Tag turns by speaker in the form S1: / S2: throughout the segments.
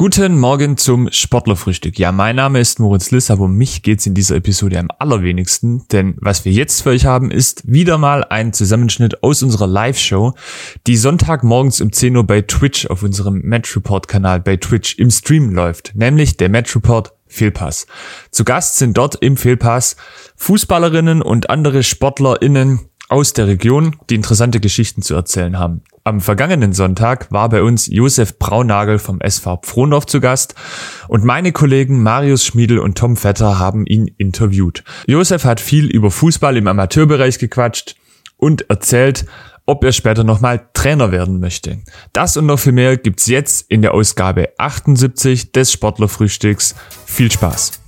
S1: Guten Morgen zum Sportlerfrühstück. Ja, mein Name ist Moritz Liss, aber um mich geht's in dieser Episode am allerwenigsten, denn was wir jetzt für euch haben, ist wieder mal ein Zusammenschnitt aus unserer Live-Show, die Sonntagmorgens um 10 Uhr bei Twitch auf unserem Match Report Kanal bei Twitch im Stream läuft, nämlich der Match Report Fehlpass. Zu Gast sind dort im Fehlpass Fußballerinnen und andere SportlerInnen aus der Region, die interessante Geschichten zu erzählen haben. Am vergangenen Sonntag war bei uns Josef Braunagel vom SV Pfrondorf zu Gast und meine Kollegen Marius Schmiedel und Tom Vetter haben ihn interviewt. Josef hat viel über Fußball im Amateurbereich gequatscht und erzählt, ob er später nochmal Trainer werden möchte. Das und noch viel mehr gibt's jetzt in der Ausgabe 78 des Sportlerfrühstücks. Viel Spaß!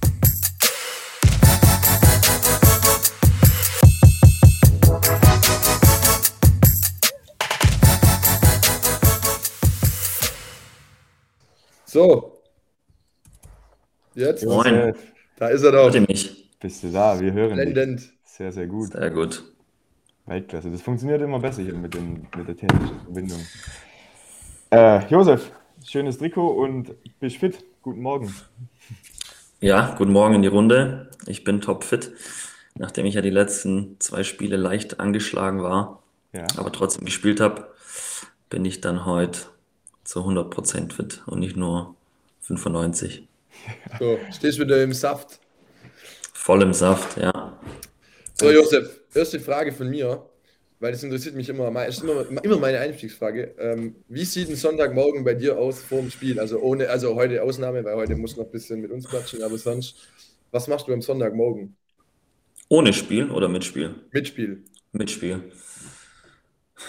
S2: So. Jetzt?
S3: Moin.
S2: Da ist er doch.
S4: Bist du da? Wir hören dich.
S2: Blendend.
S4: Sehr, sehr gut.
S3: Sehr gut.
S4: Weltklasse. Das funktioniert immer besser hier mit, den, mit der technischen Verbindung. Äh, Josef, schönes Trikot und bist fit. Guten Morgen.
S3: Ja, guten Morgen in die Runde. Ich bin topfit, nachdem ich ja die letzten zwei Spiele leicht angeschlagen war,
S4: Ja.
S3: aber trotzdem gespielt habe, bin ich dann heute zu 100% fit und nicht nur 95.
S2: So, stehst wieder im Saft.
S3: Voll im Saft, ja.
S2: So, Josef, erste Frage von mir, weil das interessiert mich immer, me- ist immer, immer meine Einstiegsfrage. Ähm, wie sieht ein Sonntagmorgen bei dir aus vor dem Spiel? Also ohne, also heute Ausnahme, weil heute muss noch ein bisschen mit uns quatschen, aber sonst, was machst du am Sonntagmorgen?
S3: Ohne Spiel oder mit Spiel?
S2: Mitspiel.
S3: Mitspiel.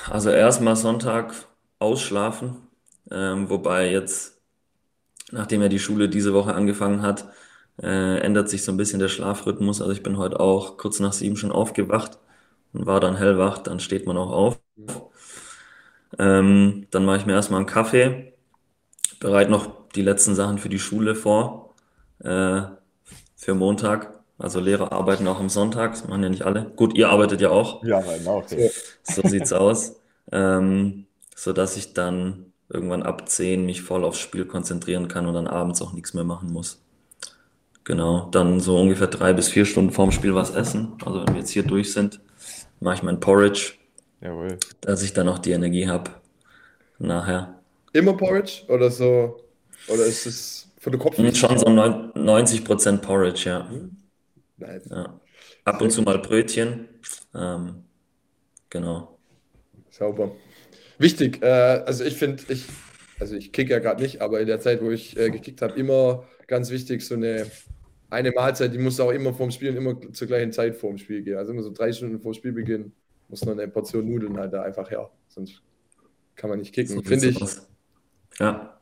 S3: Also erstmal Sonntag ausschlafen, ähm, wobei jetzt, nachdem ja die Schule diese Woche angefangen hat, äh, ändert sich so ein bisschen der Schlafrhythmus. Also ich bin heute auch kurz nach sieben schon aufgewacht und war dann hellwach, dann steht man auch auf. Ähm, dann mache ich mir erstmal einen Kaffee, bereite noch die letzten Sachen für die Schule vor, äh, für Montag. Also Lehrer arbeiten auch am Sonntag, das machen ja nicht alle. Gut, ihr arbeitet ja auch.
S4: Ja, genau. Okay.
S3: So sieht's aus. Ähm, so dass ich dann irgendwann ab 10 mich voll aufs Spiel konzentrieren kann und dann abends auch nichts mehr machen muss. Genau, dann so ungefähr drei bis vier Stunden vorm Spiel was essen. Also wenn wir jetzt hier durch sind, mache ich mein Porridge,
S4: Jawohl.
S3: dass ich dann auch die Energie habe nachher.
S2: Immer Porridge oder so? Oder ist es für den Kopf?
S3: Schon so neun- 90% Porridge, ja.
S2: Nein.
S3: ja. Ab und zu mal Brötchen. Ähm, genau.
S2: Sauber. Wichtig, äh, also ich finde, ich, also ich kicke ja gerade nicht, aber in der Zeit, wo ich äh, gekickt habe, immer ganz wichtig, so eine, eine Mahlzeit, die muss auch immer vorm Spiel und immer zur gleichen Zeit vorm Spiel gehen. Also immer so drei Stunden vor Spielbeginn muss noch eine Portion Nudeln halt da einfach her. Sonst kann man nicht kicken,
S3: So
S2: finde ich.
S3: aus. Ja.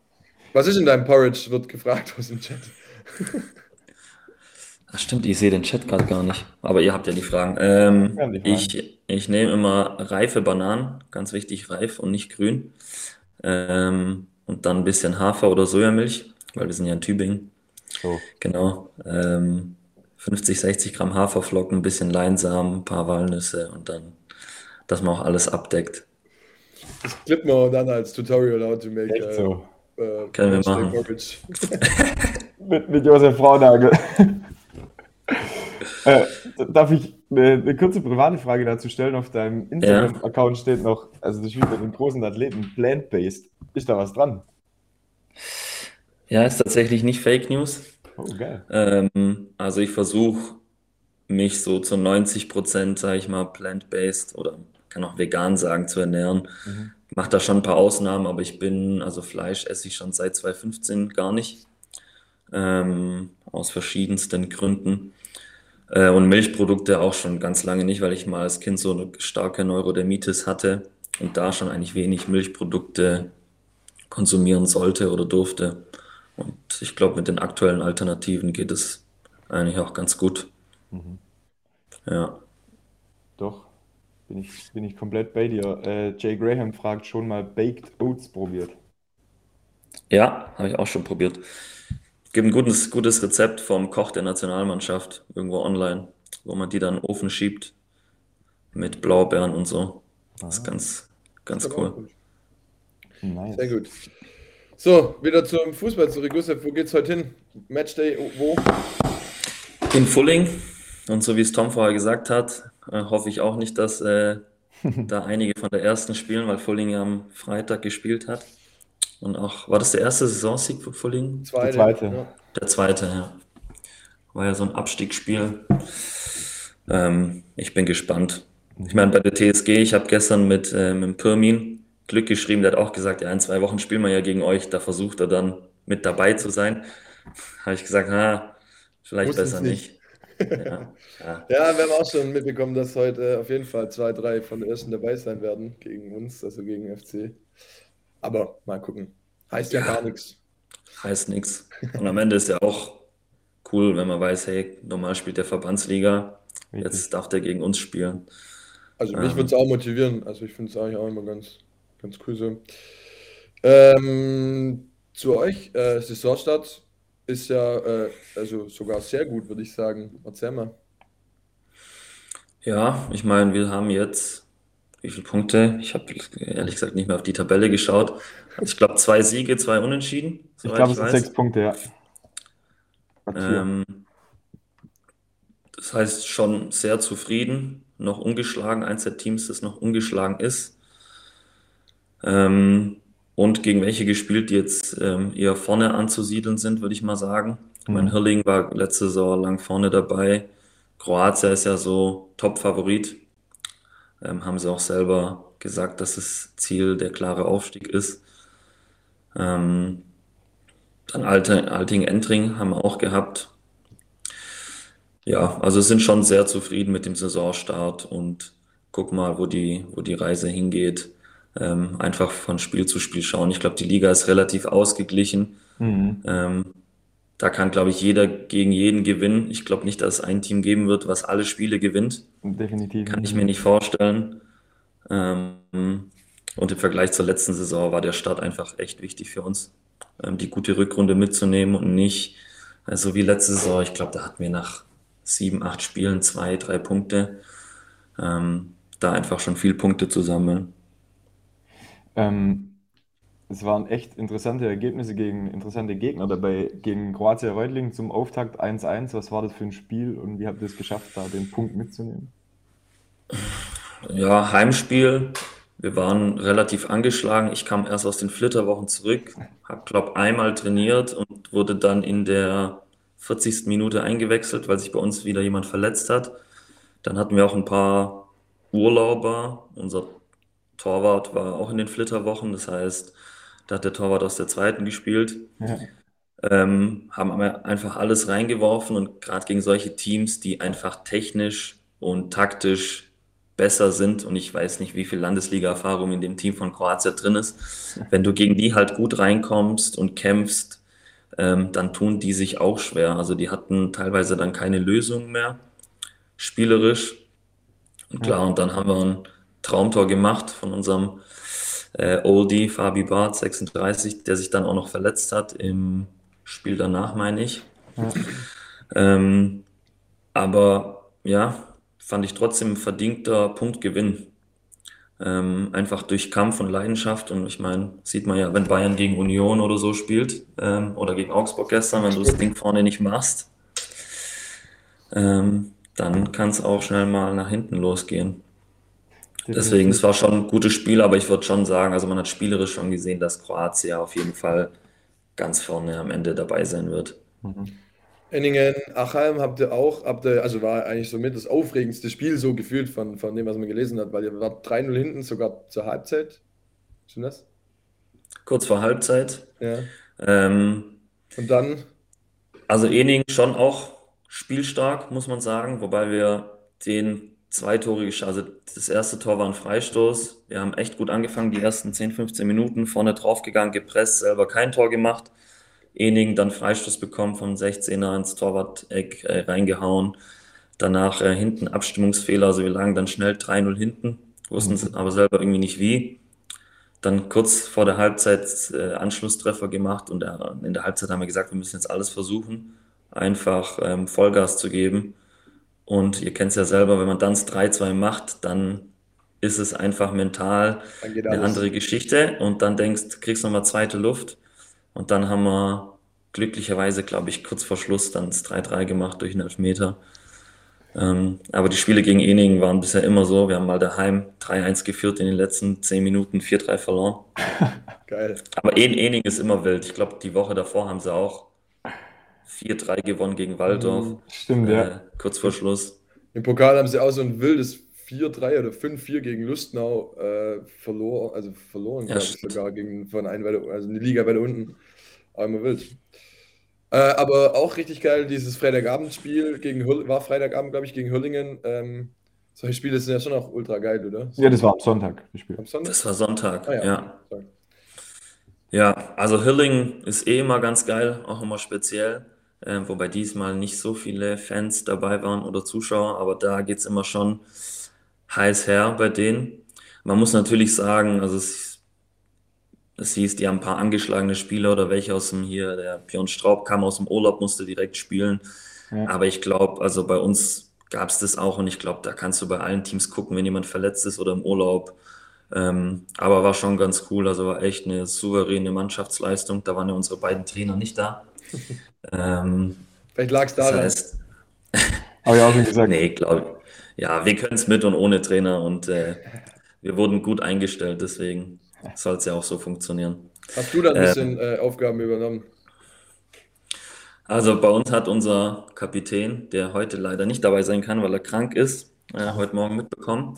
S2: Was ist in deinem Porridge, wird gefragt aus dem Chat.
S3: Ach, stimmt, ich sehe den Chat gerade gar nicht. Aber ihr habt ja die Fragen. Ähm,
S4: die Fragen.
S3: ich, ich nehme immer reife Bananen, ganz wichtig, reif und nicht grün. Ähm, und dann ein bisschen Hafer oder Sojamilch, weil wir sind ja in Tübingen.
S4: So.
S3: Genau. Ähm, 50, 60 Gramm Haferflocken, ein bisschen Leinsamen, ein paar Walnüsse und dann, dass man auch alles abdeckt.
S2: Das klippen wir dann als Tutorial how to make
S4: Echt so.
S2: äh,
S3: Können wir machen.
S4: Mit, mit Josef Braunagel. Äh, darf ich eine, eine kurze private Frage dazu stellen? Auf deinem Instagram-Account steht noch, also das steht mit den großen Athleten, plant-based. Ist da was dran?
S3: Ja, ist tatsächlich nicht Fake News.
S4: Oh, geil.
S3: Ähm, also ich versuche mich so zu 90 Prozent, sage ich mal, plant-based oder kann auch vegan sagen, zu ernähren.
S4: Mhm.
S3: Mache da schon ein paar Ausnahmen, aber ich bin, also Fleisch esse ich schon seit 2015 gar nicht. Ähm, aus verschiedensten Gründen. Äh, und Milchprodukte auch schon ganz lange nicht, weil ich mal als Kind so eine starke Neurodermitis hatte und da schon eigentlich wenig Milchprodukte konsumieren sollte oder durfte. Und ich glaube, mit den aktuellen Alternativen geht es eigentlich auch ganz gut.
S4: Mhm.
S3: Ja.
S4: Doch, bin ich, bin ich komplett bei dir. Äh, Jay Graham fragt, schon mal Baked Oats probiert.
S3: Ja, habe ich auch schon probiert. Gibt ein gutes, gutes Rezept vom Koch der Nationalmannschaft irgendwo online, wo man die dann in den Ofen schiebt mit Blaubeeren und so. Das ist
S4: Ah.
S3: ganz, ganz
S2: ist
S3: cool.
S4: Nice.
S2: Sehr gut. So, wieder zum Fußball zurück. Josef, wo geht's heute hin? Matchday, wo?
S3: In Fulling. Und so wie es Tom vorher gesagt hat, äh, hoffe ich auch nicht, dass äh, da einige von der ersten spielen, weil Fulling am Freitag gespielt hat. Und auch, war das der erste Saisonsieg für Fulling?
S2: Zweite.
S4: zweite.
S2: Ja.
S3: Der zweite, ja. War ja so ein Abstiegsspiel. Ähm, ich bin gespannt. Ich meine, bei der TSG, ich habe gestern mit, äh, mit dem Pirmin Glück geschrieben, der hat auch gesagt, ja, in zwei Wochen spielen wir ja gegen euch, da versucht er dann mit dabei zu sein. Habe ich gesagt, ha, vielleicht
S2: Wussten's
S3: besser
S2: nicht.
S3: nicht. Ja, ja.
S2: Ja, wir haben auch schon mitbekommen, dass heute auf jeden Fall zwei, drei von den ersten dabei sein werden gegen uns, also gegen FC. Aber mal gucken. Heißt ja,
S3: Ja.
S2: gar nichts.
S3: heißt nichts. Und am Ende ist ja auch cool, wenn man weiß, hey, normal spielt der Verbandsliga, jetzt darf der gegen uns spielen.
S2: Also mich
S3: Ähm.
S2: würde es auch motivieren. Also ich finde es eigentlich auch immer ganz, ganz cool so. Ähm, zu euch, äh, Saisonstart ist ja äh, also sogar sehr gut, würde ich sagen. Erzähl mal.
S3: Ja, ich meine, wir haben jetzt, wie viele Punkte? Ich habe ehrlich gesagt nicht mehr auf die Tabelle geschaut. Ich glaube, zwei Siege, zwei Unentschieden,
S4: Ich glaube, es sind sechs Punkte, ja.
S3: Ähm, das heißt schon sehr zufrieden, noch ungeschlagen, eins der Teams, das noch ungeschlagen ist. Ähm, und gegen welche gespielt, die jetzt ähm, eher vorne anzusiedeln sind, würde ich mal sagen.
S4: Mhm.
S3: Hirling war letzte Saison lang vorne dabei. Kroatien ist ja so Top-Favorit. Ähm, haben sie auch selber gesagt, dass das Ziel der klare Aufstieg ist. Ähm, dann Alte, Alting-Entring haben wir auch gehabt. Ja, also sind schon sehr zufrieden mit dem Saisonstart und guck mal, wo die, wo die Reise hingeht. Ähm, einfach von Spiel zu Spiel schauen. Ich glaube, die Liga ist relativ ausgeglichen.
S4: Mhm.
S3: Ähm, da kann, glaube ich, jeder gegen jeden gewinnen. Ich glaube nicht, dass es ein Team geben wird, was alle Spiele gewinnt.
S4: Definitiv.
S3: Kann ich mir nicht vorstellen. Ähm, und im Vergleich zur letzten Saison war der Start einfach echt wichtig für uns, ähm, die gute Rückrunde mitzunehmen und nicht, also wie letzte Saison, ich glaube, da hatten wir nach sieben, acht Spielen zwei, drei Punkte. Ähm, da einfach schon viel Punkte zu sammeln.
S4: Ähm, es waren echt interessante Ergebnisse gegen interessante Gegner dabei. Gegen Kroatia Reutlingen zum Auftakt 1-1. Was war das für ein Spiel und wie habt ihr es geschafft, da den Punkt mitzunehmen?
S3: Ja, Heimspiel. Wir waren relativ angeschlagen. Ich kam erst aus den Flitterwochen zurück, habe, glaube einmal trainiert und wurde dann in der 40. Minute eingewechselt, weil sich bei uns wieder jemand verletzt hat. Dann hatten wir auch ein paar Urlauber. Unser Torwart war auch in den Flitterwochen, das heißt, da hat der Torwart aus der zweiten gespielt.
S4: Ja.
S3: Ähm, haben aber einfach alles reingeworfen und gerade gegen solche Teams, die einfach technisch und taktisch besser sind und ich weiß nicht, wie viel Landesliga-Erfahrung in dem Team von Kroatien drin ist. Wenn du gegen die halt gut reinkommst und kämpfst, ähm, dann tun die sich auch schwer. Also die hatten teilweise dann keine Lösung mehr, spielerisch. Und klar, und dann haben wir ein Traumtor gemacht von unserem äh, Oldie, Fabi Barth, 36, der sich dann auch noch verletzt hat im Spiel danach, meine ich.
S4: Ja.
S3: Ähm, aber ja, fand ich trotzdem ein verdienter Punktgewinn. Ähm, einfach durch Kampf und Leidenschaft. Und ich meine, sieht man ja, wenn Bayern gegen Union oder so spielt, ähm, oder gegen Augsburg gestern, wenn du das Ding vorne nicht machst, ähm, dann kann es auch schnell mal nach hinten losgehen. Deswegen, es war schon ein gutes Spiel, aber ich würde schon sagen, also man hat spielerisch schon gesehen, dass Kroatien auf jeden Fall ganz vorne am Ende dabei sein wird.
S4: Mhm.
S2: Enningen, Achalm habt ihr auch, habt ihr, also war eigentlich somit das aufregendste Spiel so gefühlt von, von dem, was man gelesen hat, weil ihr wart 3-0 hinten, sogar zur Halbzeit. Stimmt das?
S3: Kurz vor Halbzeit.
S2: Ja.
S3: Ähm,
S2: Und dann,
S3: also Ening schon auch spielstark, muss man sagen, wobei wir den zwei Tore gesch- also das erste Tor war ein Freistoß. Wir haben echt gut angefangen, die ersten 10, 15 Minuten vorne draufgegangen, gepresst, selber kein Tor gemacht. Ening dann Freistoß bekommen vom 16er ins Torwart-Eck äh, reingehauen. Danach äh, hinten Abstimmungsfehler, also wir lagen dann schnell 3-0 hinten, wussten es aber selber irgendwie nicht wie. Dann kurz vor der Halbzeit äh, Anschlusstreffer gemacht und äh, in der Halbzeit haben wir gesagt, wir müssen jetzt alles versuchen, einfach ähm, Vollgas zu geben. Und ihr kennt es ja selber, wenn man dann das 3-2 macht, dann ist es einfach mental eine
S2: alles.
S3: andere Geschichte und dann denkst, kriegst nochmal zweite Luft. Und dann haben wir glücklicherweise, glaube ich, kurz vor Schluss dann das 3-3 gemacht durch einen Elfmeter. Ähm, aber die Spiele gegen Eningen waren bisher immer so. Wir haben mal daheim 3-1 geführt in den letzten 10 Minuten, 4-3 verloren.
S2: Geil.
S3: Aber en Eningen ist immer wild. Ich glaube, die Woche davor haben sie auch 4-3 gewonnen gegen Waldorf.
S4: Stimmt,
S3: Äh,
S4: ja.
S3: kurz vor Schluss.
S2: Im Pokal haben sie auch so ein wildes 4-3 oder 5-4 gegen Lustenau äh, verloren, also verloren,
S3: Ja,
S2: glaube ich,
S3: stimmt.
S2: sogar gegen von einem weiter, also eine Liga weiter unten. Aber immer wild. Äh, aber auch richtig geil, dieses Freitagabendspiel gegen Hüll, war Freitagabend, glaube ich, gegen Hüllingen. Ähm, solche Spiele sind ja schon auch ultra geil, oder?
S4: Ja, das war am Sonntag, das Spiel.
S2: Am Sonntag?
S3: Das war Sonntag,
S2: Ah,
S3: ja.
S2: Sorry.
S3: Ja, also Hilling ist eh immer ganz geil, auch immer speziell. Äh, wobei diesmal nicht so viele Fans dabei waren oder Zuschauer, aber da geht's immer schon heiß her bei denen. Man muss natürlich sagen, also es, es hieß, die haben ein paar angeschlagene Spieler oder welche aus dem hier, der Björn Straub kam aus dem Urlaub, musste direkt spielen.
S4: Ja.
S3: Aber ich glaube, also bei uns gab es das auch und ich glaube, da kannst du bei allen Teams gucken, wenn jemand verletzt ist oder im Urlaub. Ähm, aber war schon ganz cool, also war echt eine souveräne Mannschaftsleistung. Da waren ja unsere beiden Trainer nicht da. Ähm,
S2: Vielleicht lag es
S3: das
S2: daran.
S3: heißt,
S4: Habe ich auch schon gesagt.
S3: nee, glaube ja, wir können es mit und ohne Trainer und äh, wir wurden gut eingestellt, deswegen soll es ja auch so funktionieren.
S2: Hast du dann ein
S3: Ähm,
S2: bisschen äh, Aufgaben übernommen?
S3: Also bei uns hat unser Kapitän, der heute leider nicht dabei sein kann, weil er krank ist, äh, heute Morgen mitbekommen.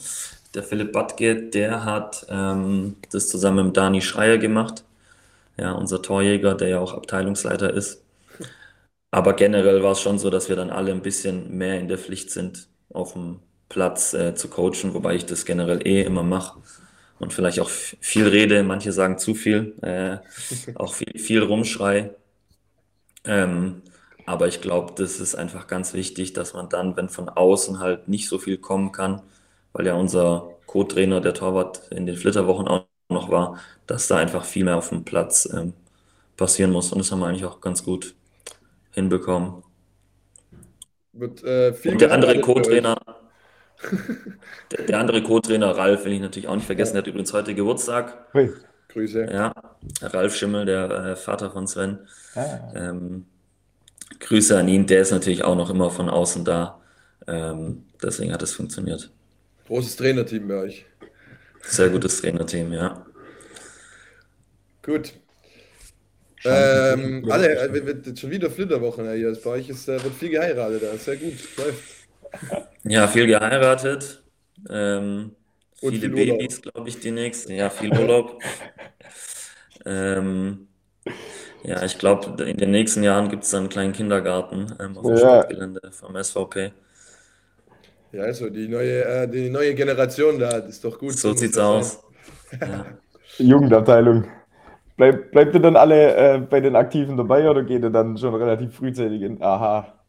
S3: Der Philipp Badke, der hat ähm, das zusammen mit Dani Schreier gemacht. Ja, unser Torjäger, der ja auch Abteilungsleiter ist. Aber generell war es schon so, dass wir dann alle ein bisschen mehr in der Pflicht sind, auf dem Platz äh, zu coachen, wobei ich das generell eh immer mache und vielleicht auch viel rede, manche sagen zu viel, äh, auch viel, viel rumschrei. Ähm, aber ich glaube, das ist einfach ganz wichtig, dass man dann, wenn von außen halt nicht so viel kommen kann, weil ja unser Co-Trainer, der Torwart, in den Flitterwochen auch noch war, dass da einfach viel mehr auf dem Platz ähm, passieren muss. Und das haben wir eigentlich auch ganz gut hinbekommen.
S2: Wird äh, viel
S3: Und der andere? Co-Trainer, der, der andere Co-Trainer Ralf, will ich natürlich auch nicht vergessen, der hat übrigens heute Geburtstag.
S4: Hui.
S2: Grüße.
S3: Ja, Ralf Schimmel, der äh, Vater von Sven.
S4: Ah,
S3: Ähm, Grüße an ihn, der ist natürlich auch noch immer von außen da. Ähm, deswegen hat es funktioniert.
S2: Großes Trainerteam bei euch.
S3: Sehr gutes Trainerteam, ja.
S2: Gut. Ähm, alle, äh, wird- schon wieder Flitterwochen ja, hier. Bei euch ist, äh, wird viel geheiratet. Da. Sehr gut. Läuft.
S3: Ja, viel geheiratet. Ähm,
S2: Und
S3: viele
S2: viel.
S3: Babys, glaube ich, demnächst. Ja, viel Urlaub. ähm, ja, ich glaube, in den nächsten Jahren gibt es dann einen kleinen Kindergarten ähm, auf dem
S4: Ja.
S3: Sportgelände vom SVP.
S2: Ja, also die neue, äh, die neue Generation da, das ist doch gut.
S3: So sieht's
S2: das
S3: aus. Ja.
S4: Jugendabteilung. Bleib, bleibt ihr dann alle äh, bei den Aktiven dabei oder geht ihr dann schon relativ frühzeitig in? Aha.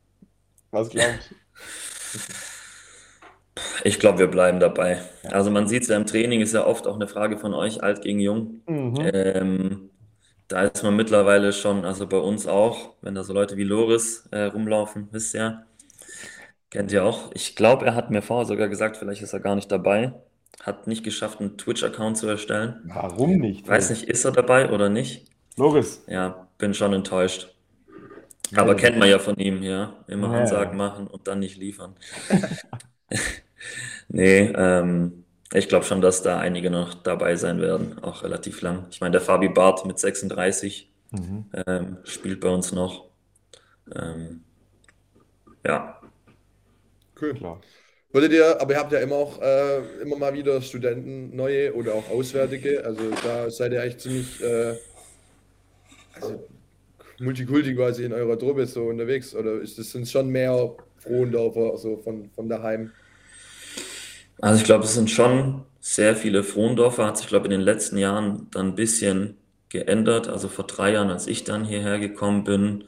S4: Was glaubst du?
S3: Ich glaube, wir bleiben dabei. Also man sieht es ja im Training, ist ja oft auch eine Frage von euch, alt gegen jung.
S4: Mhm.
S3: Ähm, da ist man mittlerweile schon, also bei uns auch, wenn da so Leute wie Loris äh, rumlaufen, wisst ihr, kennt ihr auch. Ich glaube, er hat mir vorher sogar gesagt, vielleicht ist er gar nicht dabei. Hat nicht geschafft, einen Twitch-Account zu erstellen.
S4: Warum nicht?
S3: Weiß nicht, ist er dabei oder nicht?
S4: Loris.
S3: Ja, bin schon enttäuscht. Aber kennt man ja von ihm, ja. Immer
S4: Ja.
S3: Ansagen machen und dann nicht liefern. Nee, ähm, ich glaube schon, dass da einige noch dabei sein werden, auch relativ lang. Ich meine, der Fabi Barth mit 36
S4: Mhm.
S3: ähm, spielt bei uns noch. Ähm, ja,
S2: Cool.
S4: Klar.
S2: Würdet ihr, aber ihr habt ja immer auch äh, immer mal wieder Studenten neue oder auch Auswärtige. Also da seid ihr eigentlich ziemlich äh, also Multikulti quasi in eurer Truppe so unterwegs. Oder ist das sind schon mehr Frohendorfer so von, von daheim?
S3: also ich glaube, es sind schon sehr viele Frohendorfer, hat sich, glaube ich, in den letzten Jahren dann ein bisschen geändert. Also vor drei Jahren, als ich dann hierher gekommen bin,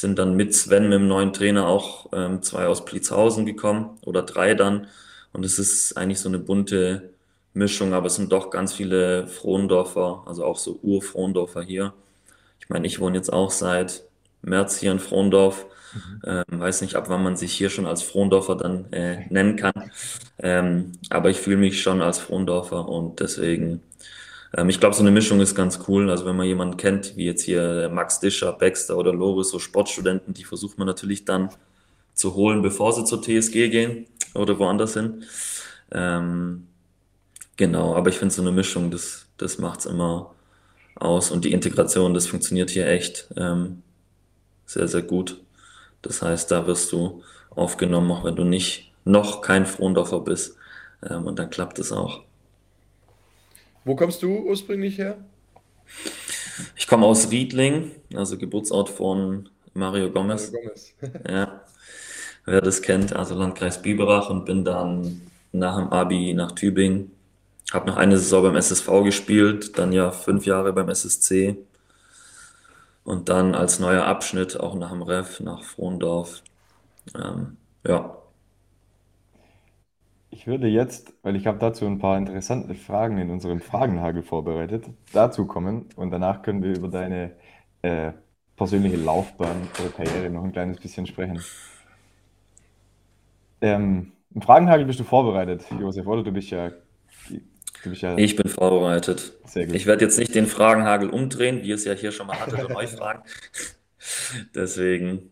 S3: sind dann mit Sven, mit dem neuen Trainer, auch ähm, zwei aus Pliezhausen gekommen oder drei dann. Und es ist eigentlich so eine bunte Mischung, aber es sind doch ganz viele Frohendorfer, also auch so Ur-Frohendorfer hier. Ich meine, ich wohne jetzt auch seit März hier in Frohndorf. Ähm, weiß nicht, ab wann man sich hier schon als Frohndorfer dann äh, nennen kann. Ähm, aber ich fühle mich schon als Frohndorfer und deswegen Ähm, ich glaube, so eine Mischung ist ganz cool. Also wenn man jemanden kennt, wie jetzt hier Max Discher, Baxter oder Loris, so Sportstudenten, die versucht man natürlich dann zu holen, bevor sie zur TSG gehen oder woanders hin. Ähm, genau, aber ich finde so eine Mischung, das, das macht es immer aus. Und die Integration, das funktioniert hier echt ähm, sehr, sehr gut. Das heißt, da wirst du aufgenommen, auch wenn du nicht noch kein Frohndorfer bist. Ähm, und dann klappt es auch.
S2: Wo kommst du ursprünglich her?
S3: Ich komme aus Riedling, also Geburtsort von Mario Gomez. Mario Gomez. ja, wer das kennt, also Landkreis Biberach und bin dann nach dem Abi nach Tübingen. Habe noch eine Saison beim SSV gespielt, dann ja fünf Jahre beim SSC und dann als neuer Abschnitt auch nach dem Ref nach Frohndorf. Ähm, ja,
S4: ich würde jetzt, weil ich habe dazu ein paar interessante Fragen in unserem Fragenhagel vorbereitet, dazu kommen und danach können wir über deine äh, persönliche Laufbahn oder Karriere noch ein kleines bisschen sprechen. Ähm, Im Fragenhagel bist du vorbereitet, Josef, oder? Du bist ja,
S3: du bist ja Ich bin vorbereitet. Sehr gut. Ich werde jetzt nicht den Fragenhagel umdrehen, wie es ja hier schon mal hatte, und euch fragen. Deswegen,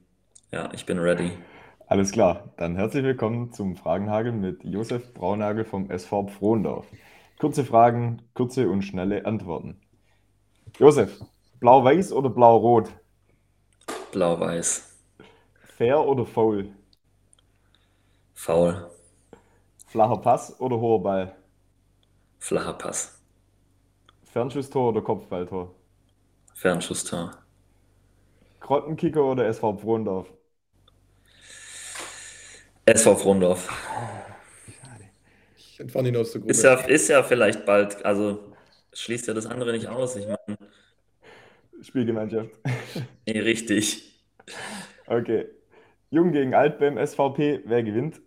S3: ja, ich bin ready.
S4: Alles klar, dann herzlich willkommen zum Fragenhagel mit Josef Braunagel vom SV Frohndorf. Kurze Fragen, kurze und schnelle Antworten. Josef, blau-weiß oder blau-rot?
S3: Blau-weiß.
S4: Fair oder faul?
S3: Faul.
S4: Flacher Pass oder hoher Ball?
S3: Flacher Pass.
S4: Fernschusstor oder Kopfballtor?
S3: Fernschusstor.
S4: Grottenkicker oder SV Frohndorf?
S3: SV Frondorf.
S2: Ich fand ihn aus der
S3: Gruppe. Ist ja, ist ja vielleicht bald, also schließt ja das andere nicht aus. Ich meine.
S4: Spielgemeinschaft.
S3: Nee, richtig.
S4: Okay. Jung gegen Alt beim SVP, wer gewinnt?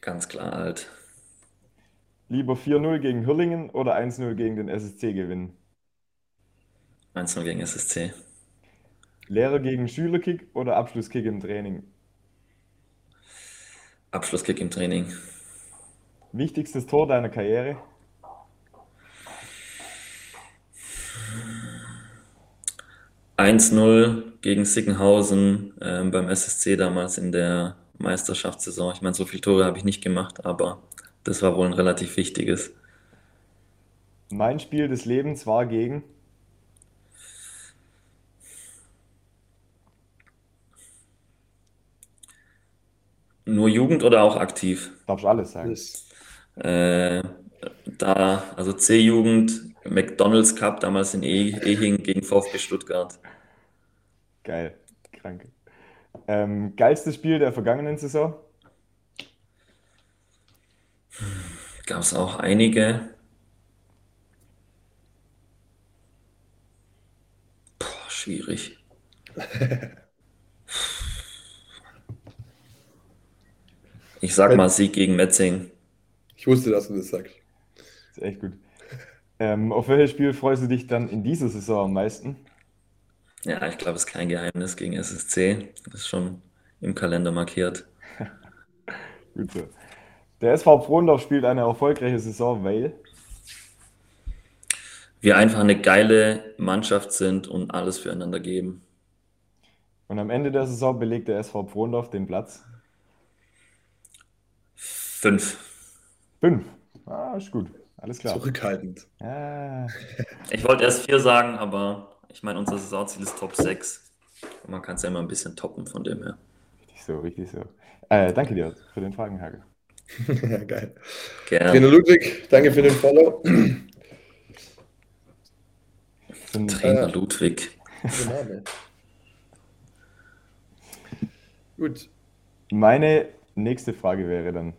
S3: Ganz klar Alt.
S4: Lieber 4-0 gegen Hürlingen oder 1-0 gegen den SSC gewinnen?
S3: 1-0 gegen SSC.
S4: Lehrer gegen Schülerkick oder Abschlusskick im Training?
S3: Abschlusskick im Training.
S4: Wichtigstes Tor deiner Karriere?
S3: ...1-0 gegen Sickenhausen ähm, beim SSC damals in der Meisterschaftssaison. Ich meine, so viele Tore habe ich nicht gemacht, aber das war wohl ein relativ wichtiges.
S4: Mein Spiel des Lebens war gegen...
S3: Nur Jugend oder auch aktiv?
S4: Darfst du alles sagen.
S3: Äh, da, also C-Jugend, McDonalds Cup, damals in e Ehing gegen VfB Stuttgart.
S4: Geil, krank. Ähm, geilstes Spiel der vergangenen Saison?
S3: Gab es auch einige. Boah, schwierig. Ich sag mal Sieg gegen Metzing.
S2: Ich wusste, dass du das sagst.
S4: Das ist echt gut. Ähm, auf welches Spiel freust du dich dann in dieser Saison am meisten?
S3: Ja, ich glaube, es ist kein Geheimnis gegen SSC. Das ist schon im Kalender markiert.
S4: gut so. Der SV Frohndorf spielt eine erfolgreiche Saison, weil
S3: wir einfach eine geile Mannschaft sind und alles füreinander geben.
S4: Und am Ende der Saison belegt der SV Frohndorf den Platz
S3: Fünf.
S4: Fünf. Ah, ist gut. Alles klar.
S2: Zurückhaltend.
S4: Ja.
S3: Ich wollte erst vier sagen, aber ich meine, unser Saisonziel ist Top 6. Und man kann es ja immer ein bisschen toppen von dem her.
S4: Richtig so, richtig so. Äh, danke dir für den Fragenhagel.
S2: ja, geil. Gerne. Trainer Ludwig, danke für den Follow.
S3: Trainer äh, Ludwig.
S2: Gut.
S4: Meine nächste Frage wäre dann,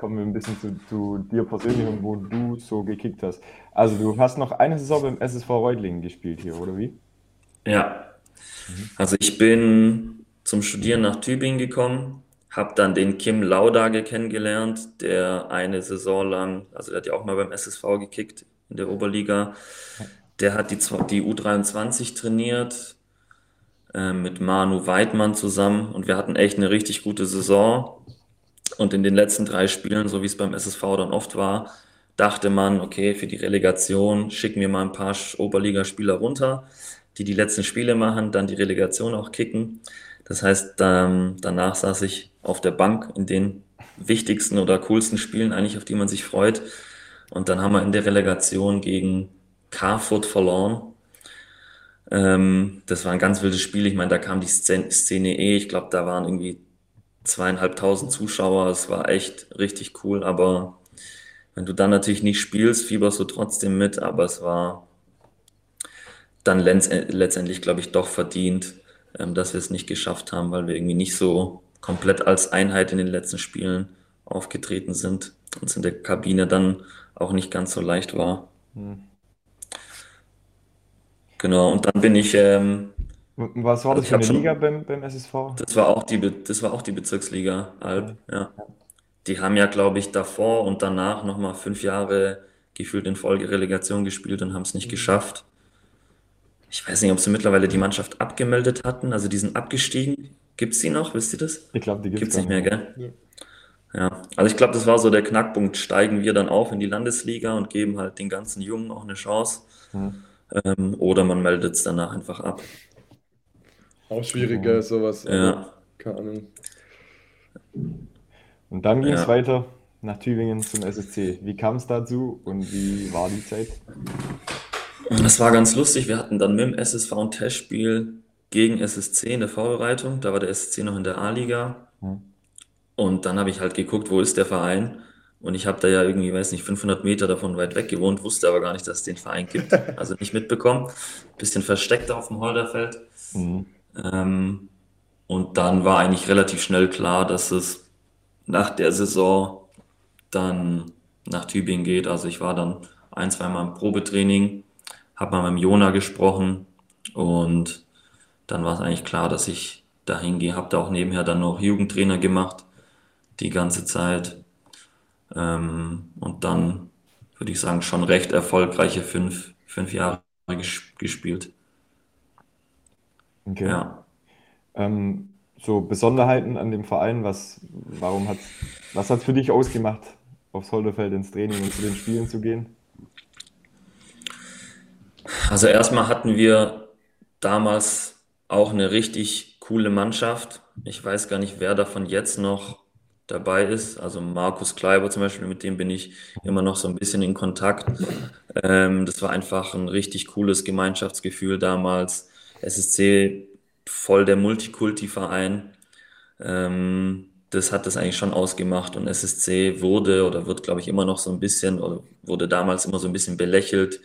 S4: kommen wir ein bisschen zu, zu, dir persönlich und wo du so gekickt hast. Also du hast noch eine Saison beim SSV Reutlingen gespielt hier, oder wie?
S3: Ja. Also ich bin zum Studieren nach Tübingen gekommen, habe dann den Kim Laudage kennengelernt, der eine Saison lang, also der hat ja auch mal beim SSV gekickt in der Oberliga. Der hat die, die U23 trainiert äh, mit Manu Weidmann zusammen und wir hatten echt eine richtig gute Saison. Und in den letzten drei Spielen, so wie es beim SSV dann oft war, dachte man, okay, für die Relegation schicken wir mal ein paar Oberligaspieler runter, die die letzten Spiele machen, dann die Relegation auch kicken. Das heißt, ähm, danach saß ich auf der Bank in den wichtigsten oder coolsten Spielen eigentlich, auf die man sich freut. Und dann haben wir in der Relegation gegen Carfoot verloren. Ähm, das war ein ganz wildes Spiel. Ich meine, da kam die Szene, Szene eh. Ich glaube, da waren irgendwie zweieinhalbtausend Zuschauer. Es war echt richtig cool. Aber wenn du dann natürlich nicht spielst, fieberst du trotzdem mit. Aber es war dann letztendlich, glaube ich, doch verdient, ähm, dass wir es nicht geschafft haben, weil wir irgendwie nicht so komplett als Einheit in den letzten Spielen aufgetreten sind und es in der Kabine dann auch nicht ganz so leicht war. Hm. Genau, und dann bin ich. Ähm,
S4: Was war das also für eine Liga beim, beim SSV?
S3: Das war auch die, das war auch die Bezirksliga Alb, ja. Die haben ja, glaube ich, davor und danach nochmal fünf Jahre gefühlt in Folge Relegation gespielt und haben es nicht mhm. geschafft. Ich weiß nicht, ob sie mittlerweile die Mannschaft abgemeldet hatten, also die sind abgestiegen. Gibt es die noch? Wisst ihr das?
S4: Ich glaube, die
S3: gibt es nicht mehr, gell? Ja. Ja, also ich glaube, das war so der Knackpunkt. Steigen wir dann auf in die Landesliga und geben halt den ganzen Jungen auch eine Chance. Mhm. Ähm, oder man meldet es danach einfach ab.
S2: Auch schwieriger, mhm. sowas.
S3: Ja.
S2: Keine Ahnung.
S4: Und dann ging es ja. weiter nach Tübingen zum SSC. Wie kam es dazu und wie war die Zeit?
S3: Das war ganz lustig. Wir hatten dann mit dem SSV ein Testspiel gegen SSC in der Vorbereitung. Da war der SSC noch in der A-Liga. Mhm. Und dann habe ich halt geguckt, wo ist der Verein? Und ich habe da ja irgendwie, weiß nicht, 500 Meter davon weit weg gewohnt, wusste aber gar nicht, dass es den Verein gibt. Also nicht mitbekommen. Bisschen versteckt auf dem Holderfeld. Mhm. Ähm, und dann war eigentlich relativ schnell klar, dass es nach der Saison dann nach Tübingen geht. Also ich war dann ein, zwei Mal im Probetraining, habe mal mit Jona gesprochen und dann war es eigentlich klar, dass ich dahin gehe. Habe da auch nebenher dann noch Jugendtrainer gemacht die ganze Zeit. Ähm, und dann würde ich sagen, schon recht erfolgreiche fünf, fünf Jahre ges gespielt.
S4: Okay. Ja. Ähm, so Besonderheiten an dem Verein, was, warum hat, was hat es für dich ausgemacht, aufs Holderfeld ins Training und zu den Spielen zu gehen?
S3: Also erstmal hatten wir damals auch eine richtig coole Mannschaft. Ich weiß gar nicht, wer davon jetzt noch dabei ist. Also Markus Kleiber zum Beispiel, mit dem bin ich immer noch so ein bisschen in Kontakt. Ähm, das war einfach ein richtig cooles Gemeinschaftsgefühl damals. SSC voll der Multikulti-Verein. Ähm, das hat das eigentlich schon ausgemacht und SSC wurde oder wird, glaube ich, immer noch so ein bisschen oder wurde damals immer so ein bisschen belächelt,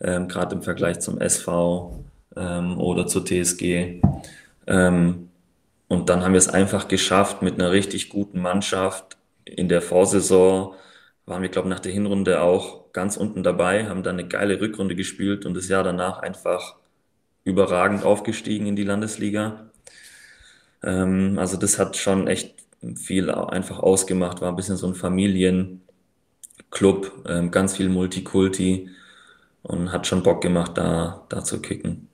S3: ähm, gerade im Vergleich zum SV ähm, oder zur TSG. Ähm, und dann haben wir es einfach geschafft mit einer richtig guten Mannschaft. In der Vorsaison waren wir, glaube ich, nach der Hinrunde auch ganz unten dabei, haben dann eine geile Rückrunde gespielt und das Jahr danach einfach überragend aufgestiegen in die Landesliga. Ähm, also das hat schon echt viel einfach ausgemacht, war ein bisschen so ein Familienclub, ähm, ganz viel Multikulti und hat schon Bock gemacht, da, da zu kicken.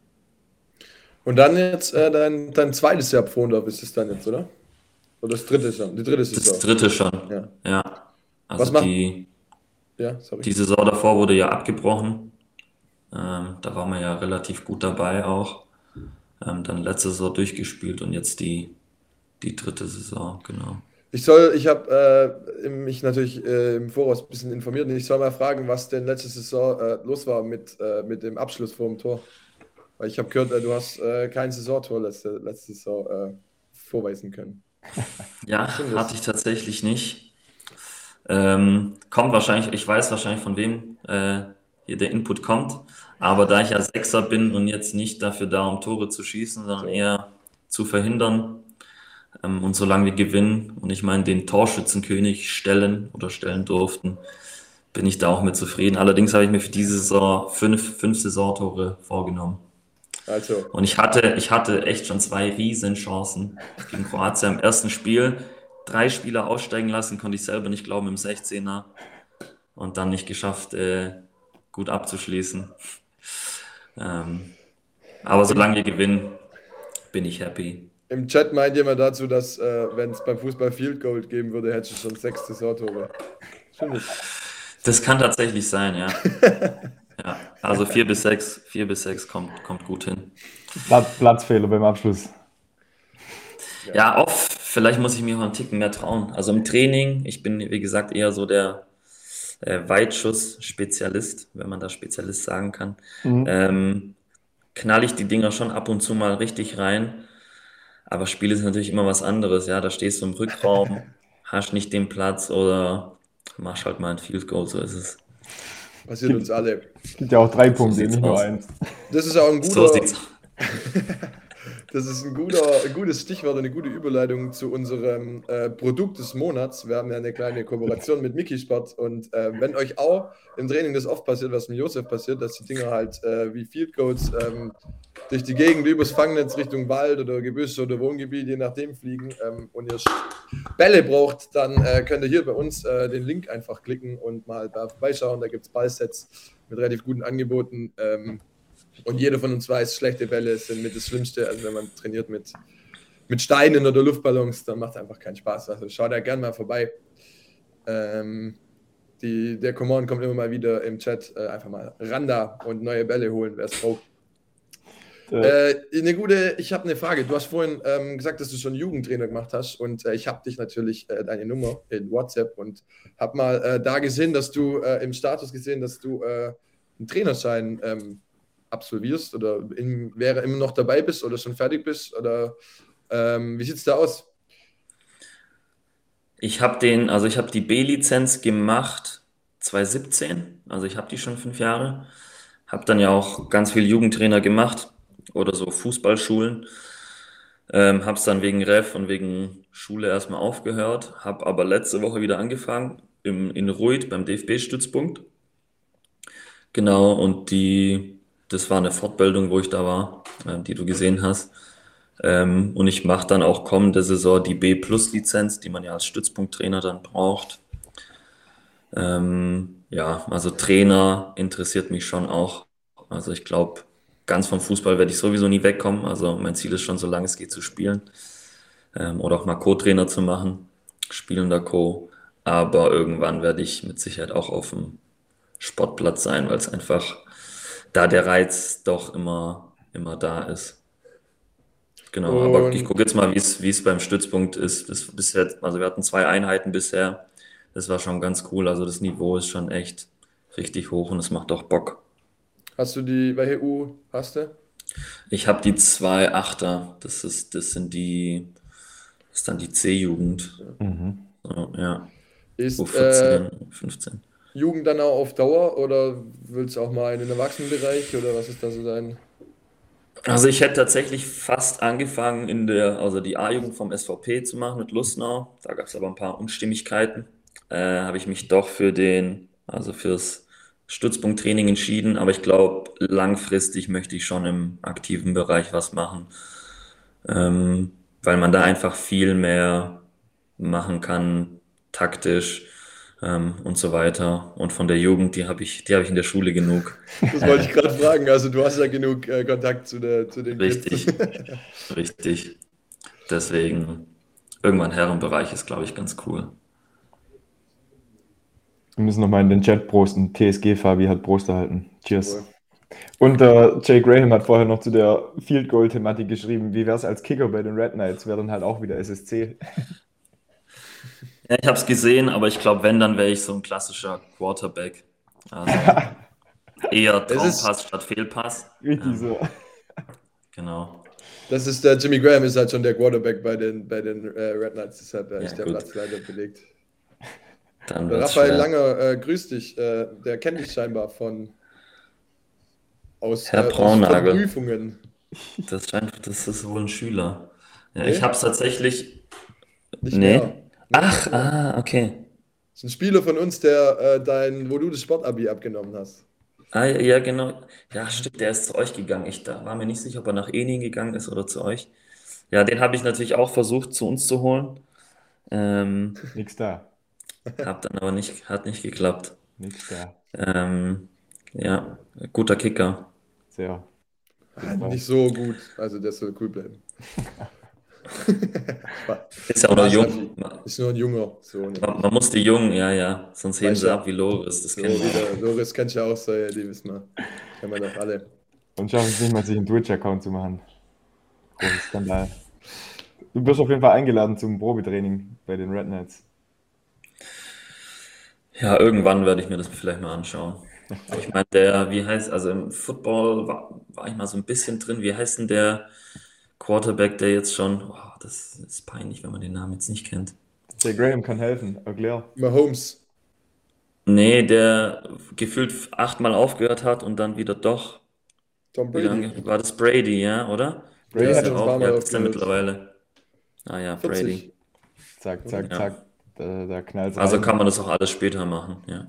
S2: Und dann jetzt äh, dein, dein zweites Jahr Pfondorf ist es dann jetzt, oder? Oder das dritte schon? Die dritte Saison.
S3: Das dritte schon, ja. ja. Also Was macht... die, ja, sorry. die Saison davor wurde ja abgebrochen. Ähm, da waren wir ja relativ gut dabei auch. Ähm, dann letzte Saison durchgespielt und jetzt die, die dritte Saison, genau.
S2: Ich soll, ich habe äh, mich natürlich äh, im Voraus ein bisschen informiert und ich soll mal fragen, was denn letzte Saison äh, los war mit, äh, mit dem Abschluss vor dem Tor. Weil ich habe gehört, äh, du hast äh, kein Saisontor letzte, letzte Saison vorweisen können.
S3: Ja, hatte ich tatsächlich nicht. Ähm, kommt wahrscheinlich, ich weiß wahrscheinlich von wem der Input kommt, aber da ich ja Sechser bin und jetzt nicht dafür da, um Tore zu schießen, sondern eher zu verhindern ähm, und solange wir gewinnen und ich meine den Torschützenkönig stellen oder stellen durften, bin ich da auch mit zufrieden. Allerdings habe ich mir für diese Saison fünf, fünf Saisontore vorgenommen. Also. Und ich hatte, ich hatte echt schon zwei Riesenchancen gegen Kroatien im ersten Spiel. Drei Spieler aussteigen lassen, konnte ich selber nicht glauben im 16er. Und dann nicht geschafft, äh, gut abzuschließen. Ähm, aber solange wir gewinnen, bin ich happy.
S2: Im Chat meint jemand dazu, dass äh, wenn es beim Fußball Field Gold geben würde, hätte ich schon sechs Saisontore.
S3: Das kann tatsächlich sein, ja. ja. Also vier bis sechs, vier bis sechs kommt, kommt gut hin.
S4: Platz, Platzfehler beim Abschluss.
S3: Ja, oft, vielleicht muss ich mir mal einen Ticken mehr trauen. Also im Training, ich bin, wie gesagt, eher so der äh, Weitschuss-Spezialist, wenn man da Spezialist sagen kann. Mhm. Ähm, knall ich die Dinger schon ab und zu mal richtig rein. Aber Spiel ist natürlich immer was anderes. Ja, da stehst du im Rückraum, hast nicht den Platz oder machst halt mal ein Field Goal, so ist es.
S2: Passiert uns alle.
S4: Es gibt ja auch drei Punkte, nicht nur eins.
S2: Das ist auch ein guter. So das ist ein, guter, ein gutes Stichwort, eine gute Überleitung zu unserem äh, Produkt des Monats. Wir haben ja eine kleine Kooperation mit Mickey Sport und äh, wenn euch auch im Training das oft passiert, was mit Josef passiert, dass die Dinger halt äh, wie Field Goals ähm, durch die Gegend übers Fangnetz Richtung Wald oder Gebüsch oder Wohngebiet, je nachdem, fliegen ähm, und ihr Bälle braucht, dann äh, könnt ihr hier bei uns äh, den Link einfach klicken und mal da vorbeischauen. Da gibt es Ballsets mit relativ guten Angeboten. Ähm, und jeder von uns weiß, schlechte Bälle sind mit das Schlimmste. Also wenn man trainiert mit, mit Steinen oder Luftballons, dann macht es einfach keinen Spaß. Also schaut da gerne mal vorbei. Ähm, die, der Command kommt immer mal wieder im Chat. Äh, einfach mal ran da und neue Bälle holen, wer es braucht. Äh, eine gute, ich habe eine Frage. Du hast vorhin ähm, gesagt, dass du schon Jugendtrainer gemacht hast und äh, ich habe dich natürlich äh, deine Nummer in WhatsApp und habe mal äh, da gesehen, dass du äh, im Status gesehen, dass du äh, einen Trainerschein ähm, absolvierst oder in, wäre immer noch dabei bist oder schon fertig bist? Oder ähm, wie sieht es da aus?
S3: Ich habe den, also ich habe die B-Lizenz gemacht 2017, also ich habe die schon fünf Jahre. Habe dann ja auch ganz viel Jugendtrainer gemacht oder so Fußballschulen. Ähm, habe es dann wegen Ref und wegen Schule erstmal aufgehört, habe aber letzte Woche wieder angefangen im, in Ruid beim DFB-Stützpunkt. Genau, und die das war eine Fortbildung, wo ich da war, äh, die du gesehen hast. Ähm, und ich mache dann auch kommende Saison die B-Plus-Lizenz, die man ja als Stützpunkttrainer dann braucht. Ähm, ja, also Trainer interessiert mich schon auch. Also ich glaube, ganz vom Fußball werde ich sowieso nie wegkommen. Also mein Ziel ist schon, solange es geht, zu spielen. Ähm, oder auch mal Co-Trainer zu machen, spielender Co. Aber irgendwann werde ich mit Sicherheit auch auf dem Sportplatz sein, weil es einfach da der Reiz doch immer, immer da ist. Genau, und aber ich gucke jetzt mal, wie es beim Stützpunkt ist. Das bisher, also wir hatten zwei Einheiten bisher. Das war schon ganz cool. Also das Niveau ist schon echt richtig hoch und es macht auch Bock.
S2: Hast du die, welche U hast du?
S3: Ich habe die zwei Achter. Das ist, das sind die, das ist dann die C-Jugend. Mhm. So, ja.
S2: Ist, U14, äh, 15. Jugend dann auch auf Dauer oder willst du auch mal in den Erwachsenenbereich oder was ist da so dein?
S3: Also ich hätte tatsächlich fast angefangen in der, also die A-Jugend vom SVP zu machen mit Lustnau. Da gab es aber ein paar Unstimmigkeiten. Äh, Habe ich mich doch für den, also fürs Stützpunkttraining entschieden. Aber ich glaube, langfristig möchte ich schon im aktiven Bereich was machen, ähm, weil man da einfach viel mehr machen kann, taktisch ähm, und so weiter. Und von der Jugend, die habe ich, die habe ich in der Schule genug.
S2: Das wollte ich gerade fragen. Also du hast ja genug äh, Kontakt zu, der, zu den
S3: Richtig, richtig. Deswegen irgendwann Herrenbereich ist, glaube ich, ganz cool.
S4: Wir müssen nochmal in den Chat prosten. TSG Fabi hat Prost erhalten. Cheers. Cool. Und äh, Jay Graham hat vorher noch zu der Field Goal Thematik geschrieben, wie wäre es als Kicker bei den Red Knights? Wäre dann halt auch wieder SSC.
S3: Ja, ich habe es gesehen, aber ich glaube, wenn, dann wäre ich so ein klassischer Quarterback. Also eher Traumpass statt Fehlpass.
S4: Richtig ja. so.
S3: Genau.
S2: Das ist der Jimmy Graham ist halt schon der Quarterback bei den, bei den äh, Red Knights, deshalb äh, ja, ist der gut. Platz leider belegt. Dann Raphael schwer. Langer, äh, grüß dich. Äh, der kennt dich scheinbar von aus,
S3: Herr äh, Braunagel. aus Prüfungen. Das scheint, das ist wohl ein Schüler. Ja, nee? Ich habe es tatsächlich. Nicht nee. Mehr. Ach, ah, okay.
S2: Das ist ein Spieler von uns, der äh, dein, wo du das Sportabi abgenommen hast.
S3: Ah, ja, genau. Ja, stimmt, der ist zu euch gegangen. Ich da war mir nicht sicher, ob er nach Ening gegangen ist oder zu euch. Ja, den habe ich natürlich auch versucht, zu uns zu holen. Ähm,
S4: Nix da.
S3: Hab dann aber nicht, hat nicht geklappt.
S4: Nix da.
S3: Ähm, ja, guter Kicker.
S4: Sehr.
S2: Nicht so gut, also der soll cool bleiben.
S3: Ist ja auch noch jung.
S2: Ist nur ein Junger. So,
S3: man, man, muss die Jungen, ja, ja. Sonst heben sie ab wie Loris. Das
S2: so kennen wir. Loris kennt ja auch so, ja, die wissen wir. Kennen wir doch alle.
S4: Und schaffen es nicht mal, sich einen Twitch-Account zu machen. Großes Skandal. Du wirst auf jeden Fall eingeladen zum Probetraining bei den Red Knights.
S3: Ja, irgendwann werde ich mir das vielleicht mal anschauen. Ich meine, der, wie heißt, also im Football war, war ich mal so ein bisschen drin. Wie heißt denn der Quarterback, der jetzt schon, oh, das ist peinlich, wenn man den Namen jetzt nicht kennt.
S4: Der Graham kann helfen, erklär.
S2: Mahomes.
S3: Nee, der gefühlt achtmal aufgehört hat und dann wieder doch.
S2: Tom Brady.
S3: war das Brady, ja, oder?
S2: Brady hat schon
S3: ja
S2: ein
S3: auch, ja, ist er
S2: aufgehört.
S3: mittlerweile. Ah ja,
S2: 40.
S3: Brady.
S4: Zack, zack,
S3: Ja.
S4: zack. Da, da knallt
S3: Also kann man das auch alles später machen, ja.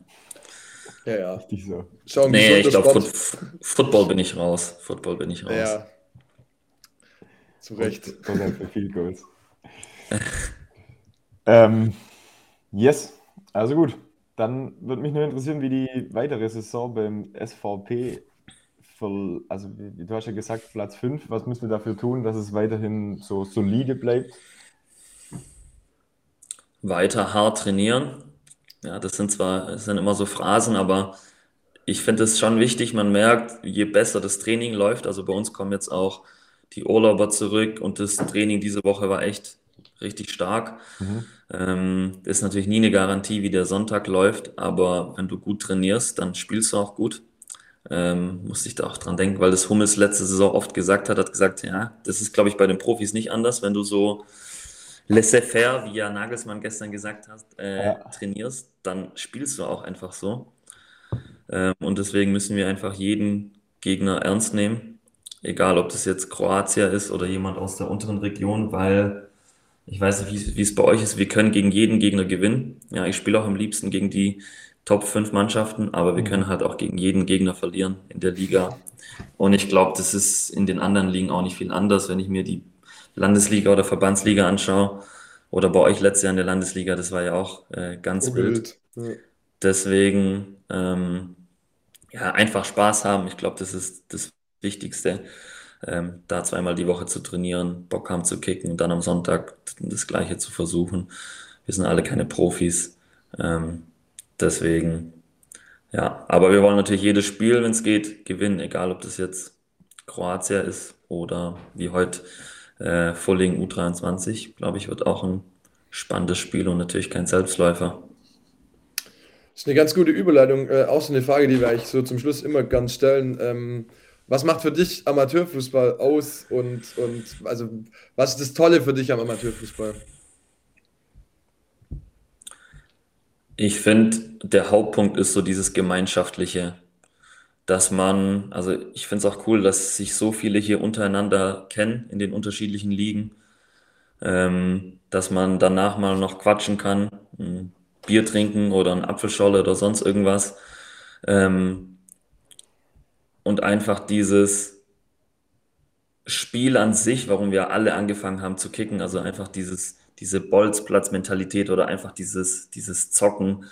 S2: Ja, ja.
S4: Richtig so.
S2: Schauen,
S3: Nee, ich glaube, Football bin ich raus. Football bin ich raus.
S2: Ja. Zu Recht.
S4: Halt für Field Goals. ähm, yes, also gut. Dann würde mich nur interessieren, wie die weitere Saison beim SVP, ver also wie, du hast ja gesagt, Platz 5, was müssen wir dafür tun, dass es weiterhin so solide bleibt?
S3: Weiter hart trainieren. Ja, das sind zwar, das sind immer so Phrasen, aber ich finde es schon wichtig, man merkt, je besser das Training läuft, also bei uns kommen jetzt auch die Urlauber zurück und das Training diese Woche war echt richtig stark.
S4: Mhm.
S3: Ähm, ist natürlich nie eine Garantie, wie der Sonntag läuft, aber wenn du gut trainierst, dann spielst du auch gut. Ähm, musste ich da auch dran denken, weil das Hummels letzte Saison oft gesagt hat, hat gesagt, ja, das ist, glaube ich, bei den Profis nicht anders, wenn du so laissez-faire, wie ja Nagelsmann gestern gesagt hat, äh,
S4: Ja.
S3: trainierst, dann spielst du auch einfach so. Ähm, und deswegen müssen wir einfach jeden Gegner ernst nehmen, egal ob das jetzt Kroatien ist oder jemand aus der unteren Region, weil ich weiß nicht, wie, es bei euch ist, wir können gegen jeden Gegner gewinnen. Ja, ich spiele auch am liebsten gegen die Top 5 Mannschaften, aber wir
S4: Mhm.
S3: können halt auch gegen jeden Gegner verlieren in der Liga. Und ich glaube, das ist in den anderen Ligen auch nicht viel anders, wenn ich mir die Landesliga oder Verbandsliga anschaue. Oder bei euch letztes Jahr in der Landesliga, das war ja auch äh, ganz wild.
S2: Wild. Ja.
S3: Deswegen ähm, ja, einfach Spaß haben. Ich glaube, das ist das Wichtigste, ähm, da zweimal die Woche zu trainieren, Bock haben zu kicken und dann am Sonntag das Gleiche zu versuchen. Wir sind alle keine Profis. Ähm, deswegen, ja, aber wir wollen natürlich jedes Spiel, wenn es geht, gewinnen, egal ob das jetzt Kroatien ist oder wie heute äh, Fulling U23, glaube ich, wird auch ein spannendes Spiel und natürlich kein Selbstläufer.
S2: Das ist eine ganz gute Überleitung. Äh, auch so eine Frage, die wir eigentlich so zum Schluss immer ganz stellen. Ähm, was macht für dich Amateurfußball aus und, und also was ist das Tolle für dich am Amateurfußball?
S3: Ich finde, der Hauptpunkt ist so dieses Gemeinschaftliche, dass man, also ich finde es auch cool, dass sich so viele hier untereinander kennen in den unterschiedlichen Ligen, ähm, dass man danach mal noch quatschen kann, ein Bier trinken oder ein Apfelscholle oder sonst irgendwas. Ähm, und einfach dieses Spiel an sich, warum wir alle angefangen haben zu kicken, also einfach dieses, diese Bolzplatz-Mentalität oder einfach dieses, dieses Zocken,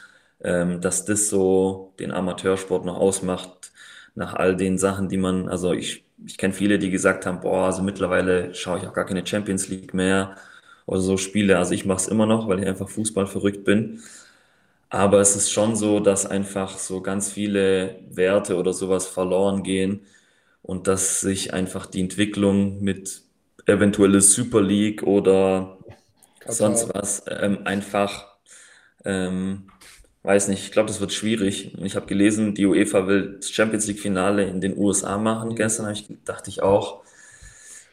S3: ähm, dass das so den Amateursport noch ausmacht, nach all den Sachen, die man, also ich, ich kenne viele, die gesagt haben, boah, also mittlerweile schaue ich auch gar keine Champions League mehr oder so Spiele. Also ich mache es immer noch, weil ich einfach Fußball verrückt bin. Aber es ist schon so, dass einfach so ganz viele Werte oder sowas verloren gehen und dass sich einfach die Entwicklung mit eventuelle Super League oder sonst was ähm, einfach, ähm, weiß nicht, ich glaube, das wird schwierig. Ich habe gelesen, die UEFA will das Champions League Finale in den USA machen. Gestern ich, dachte ich auch,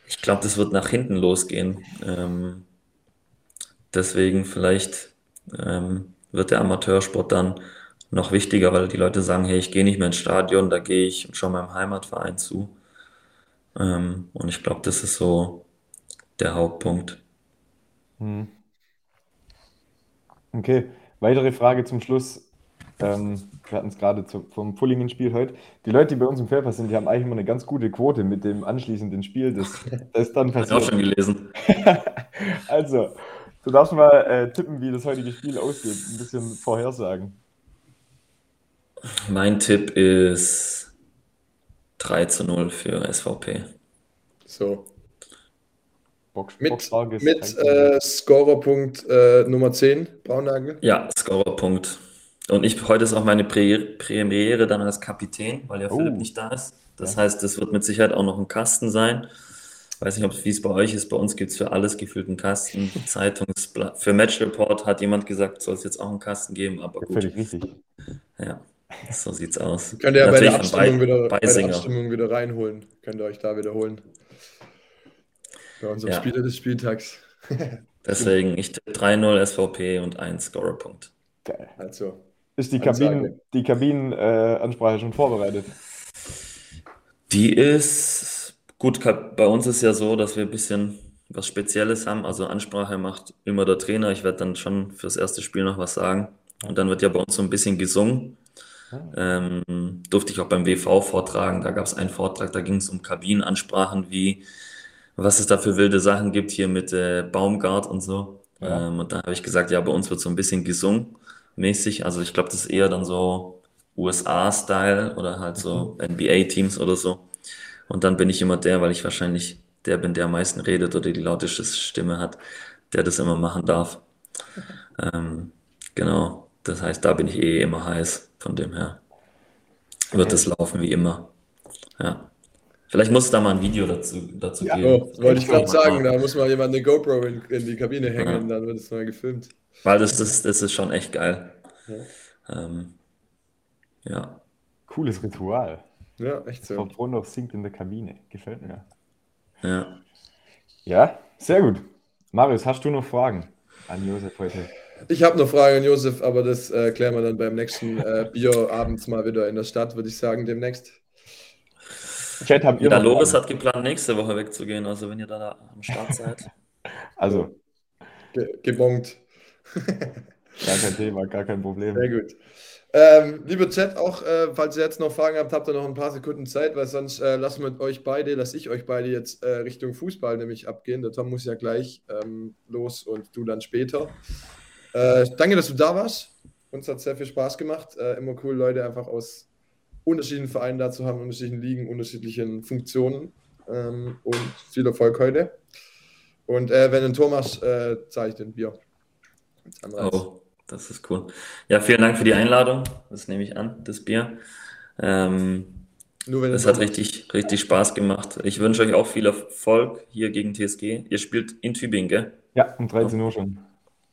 S3: ich glaube, das wird nach hinten losgehen. Ähm, deswegen vielleicht ähm, wird der Amateursport dann noch wichtiger, weil die Leute sagen, hey, ich gehe nicht mehr ins Stadion, da gehe ich und schaue meinem Heimatverein zu. Ähm, und ich glaube, das ist so der Hauptpunkt.
S4: Hm. Okay, weitere Frage zum Schluss. Ähm, wir hatten es gerade zu- vom Pullingen-Spiel heute. Die Leute, die bei uns im Fairpass sind, die haben eigentlich immer eine ganz gute Quote mit dem anschließenden Spiel, das, das dann
S3: Habe ich auch
S4: passiert.
S3: schon gelesen.
S4: Also, du darfst mal äh, tippen, wie das heutige Spiel ausgeht. Ein bisschen vorhersagen.
S3: Mein Tipp ist 3 zu 0 für SVP.
S2: So.
S4: Box,
S2: Mit, mit äh, Scorerpunkt äh, Nummer 10, Braunagel.
S3: Ja, Scorerpunkt. Und ich, heute ist auch meine Premiere dann als Kapitän, weil ja
S4: Oh.
S3: Philipp nicht da ist. Das heißt, es wird mit Sicherheit auch noch ein Kasten sein. Weiß nicht, ob es wie es bei euch ist. Bei uns gibt es für alles gefühlt einen Kasten. Zeitungsblatt. Für Match Report hat jemand gesagt, soll es jetzt auch einen Kasten geben, aber gut.
S4: Völlig richtig.
S3: Ja, so sieht's aus.
S2: Könnt ihr ja bei der, Abstimmung
S3: Bei-
S2: wieder, bei der. Abstimmung wieder reinholen. Könnt ihr euch da wiederholen. Bei unserem
S3: Ja.
S2: Spieler des Spieltags.
S3: Deswegen, ich tippe 3-0 SVP und ein Scorerpunkt.
S4: Geil.
S2: Also,
S4: Ist die. Kabinen, die Kabinenansprache äh, schon vorbereitet?
S3: Die ist gut, bei uns ist ja so, dass wir ein bisschen was Spezielles haben. Also Ansprache macht immer der Trainer. Ich werde dann schon fürs erste Spiel noch was sagen. Und dann wird ja bei uns so ein bisschen gesungen. Ähm, durfte ich auch beim WV vortragen. Da gab es einen Vortrag, da ging es um Kabinenansprachen, wie was es da für wilde Sachen gibt hier mit äh, Baumgart und so.
S4: Ja.
S3: Ähm, und da habe ich gesagt, ja, bei uns wird so ein bisschen gesungen mäßig. Also ich glaube, das ist eher dann so USA-Style oder halt so NBA-Teams oder so. Und dann bin ich immer der, weil ich wahrscheinlich der bin, der am meisten redet oder die lauteste Stimme hat, der das immer machen darf. Ähm, genau. Das heißt, da bin ich eh immer heiß. Von dem her wird es laufen wie immer. Ja. Vielleicht muss es da mal ein Video dazu, dazu
S4: Ja.
S3: geben.
S2: oh, wollte ich gerade
S3: Mal-
S2: sagen, da muss mal jemand eine GoPro in, in die Kabine hängen, dann wird es mal gefilmt.
S3: Weil das, das, das ist schon echt geil. Ähm, ja.
S4: Cooles Ritual.
S2: Ja, echt so.
S4: Frau Brunnow singt in der Kabine. Gefällt mir.
S3: Ja.
S4: Ja, sehr gut. Marius, hast du noch Fragen an Josef heute?
S2: Ich habe noch Fragen an Josef, aber das äh, klären wir dann beim nächsten äh, Bier abends mal wieder in der Stadt, würde ich sagen, demnächst.
S4: Chat, habt ihr
S3: Ja,
S4: noch
S3: Loris hat geplant, nächste Woche wegzugehen. Also wenn ihr da am Start seid.
S4: Also,
S2: Ge gebongt.
S4: gar kein Thema, gar kein Problem.
S2: Sehr gut. Ähm, lieber Chat, auch äh, falls ihr jetzt noch Fragen habt, habt ihr noch ein paar Sekunden Zeit, weil sonst äh, lassen wir euch beide, lasse ich euch beide jetzt äh, Richtung Fußball nämlich abgehen. Der Tom muss ja gleich ähm, los und du dann später. Äh, danke, dass du da warst. Uns hat sehr viel Spaß gemacht. Äh, immer cool, Leute einfach aus unterschiedlichen Vereinen da zu haben, unterschiedlichen Ligen, unterschiedlichen Funktionen. Ähm, und viel Erfolg heute. Und äh, wenn du ein Tor machst, zahle ich den Bier. Als Anreiz.
S3: Oh, das ist cool. Ja, vielen Dank für die Einladung. Das nehme ich an, das Bier. Ähm,
S2: Nur wenn ein
S3: hat richtig, richtig Spaß gemacht. Ich wünsche euch auch viel Erfolg hier gegen TSG. Ihr spielt in Tübingen, gell?
S4: Ja, um 13 Uhr schon.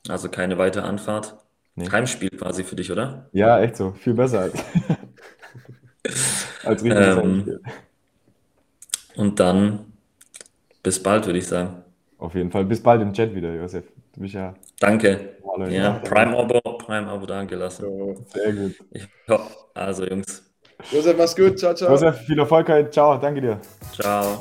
S3: Also keine weitere Anfahrt.
S4: Nee.
S3: Heimspiel quasi für dich, oder?
S4: Ja, echt so. Viel besser als, als richtiges
S3: Ähm. Und dann bis bald, würde ich sagen.
S4: Auf jeden Fall. Bis bald im Chat wieder, Josef. Du bist ja
S3: Danke. Ja. Prime-Abo, Prime-Abo da gelassen.
S2: So.
S4: Sehr gut.
S3: Ich, ja, also Jungs,
S2: Josef, mach's gut. Ciao, ciao.
S4: Josef, viel Erfolg heute. Ciao, danke dir.
S3: ciao.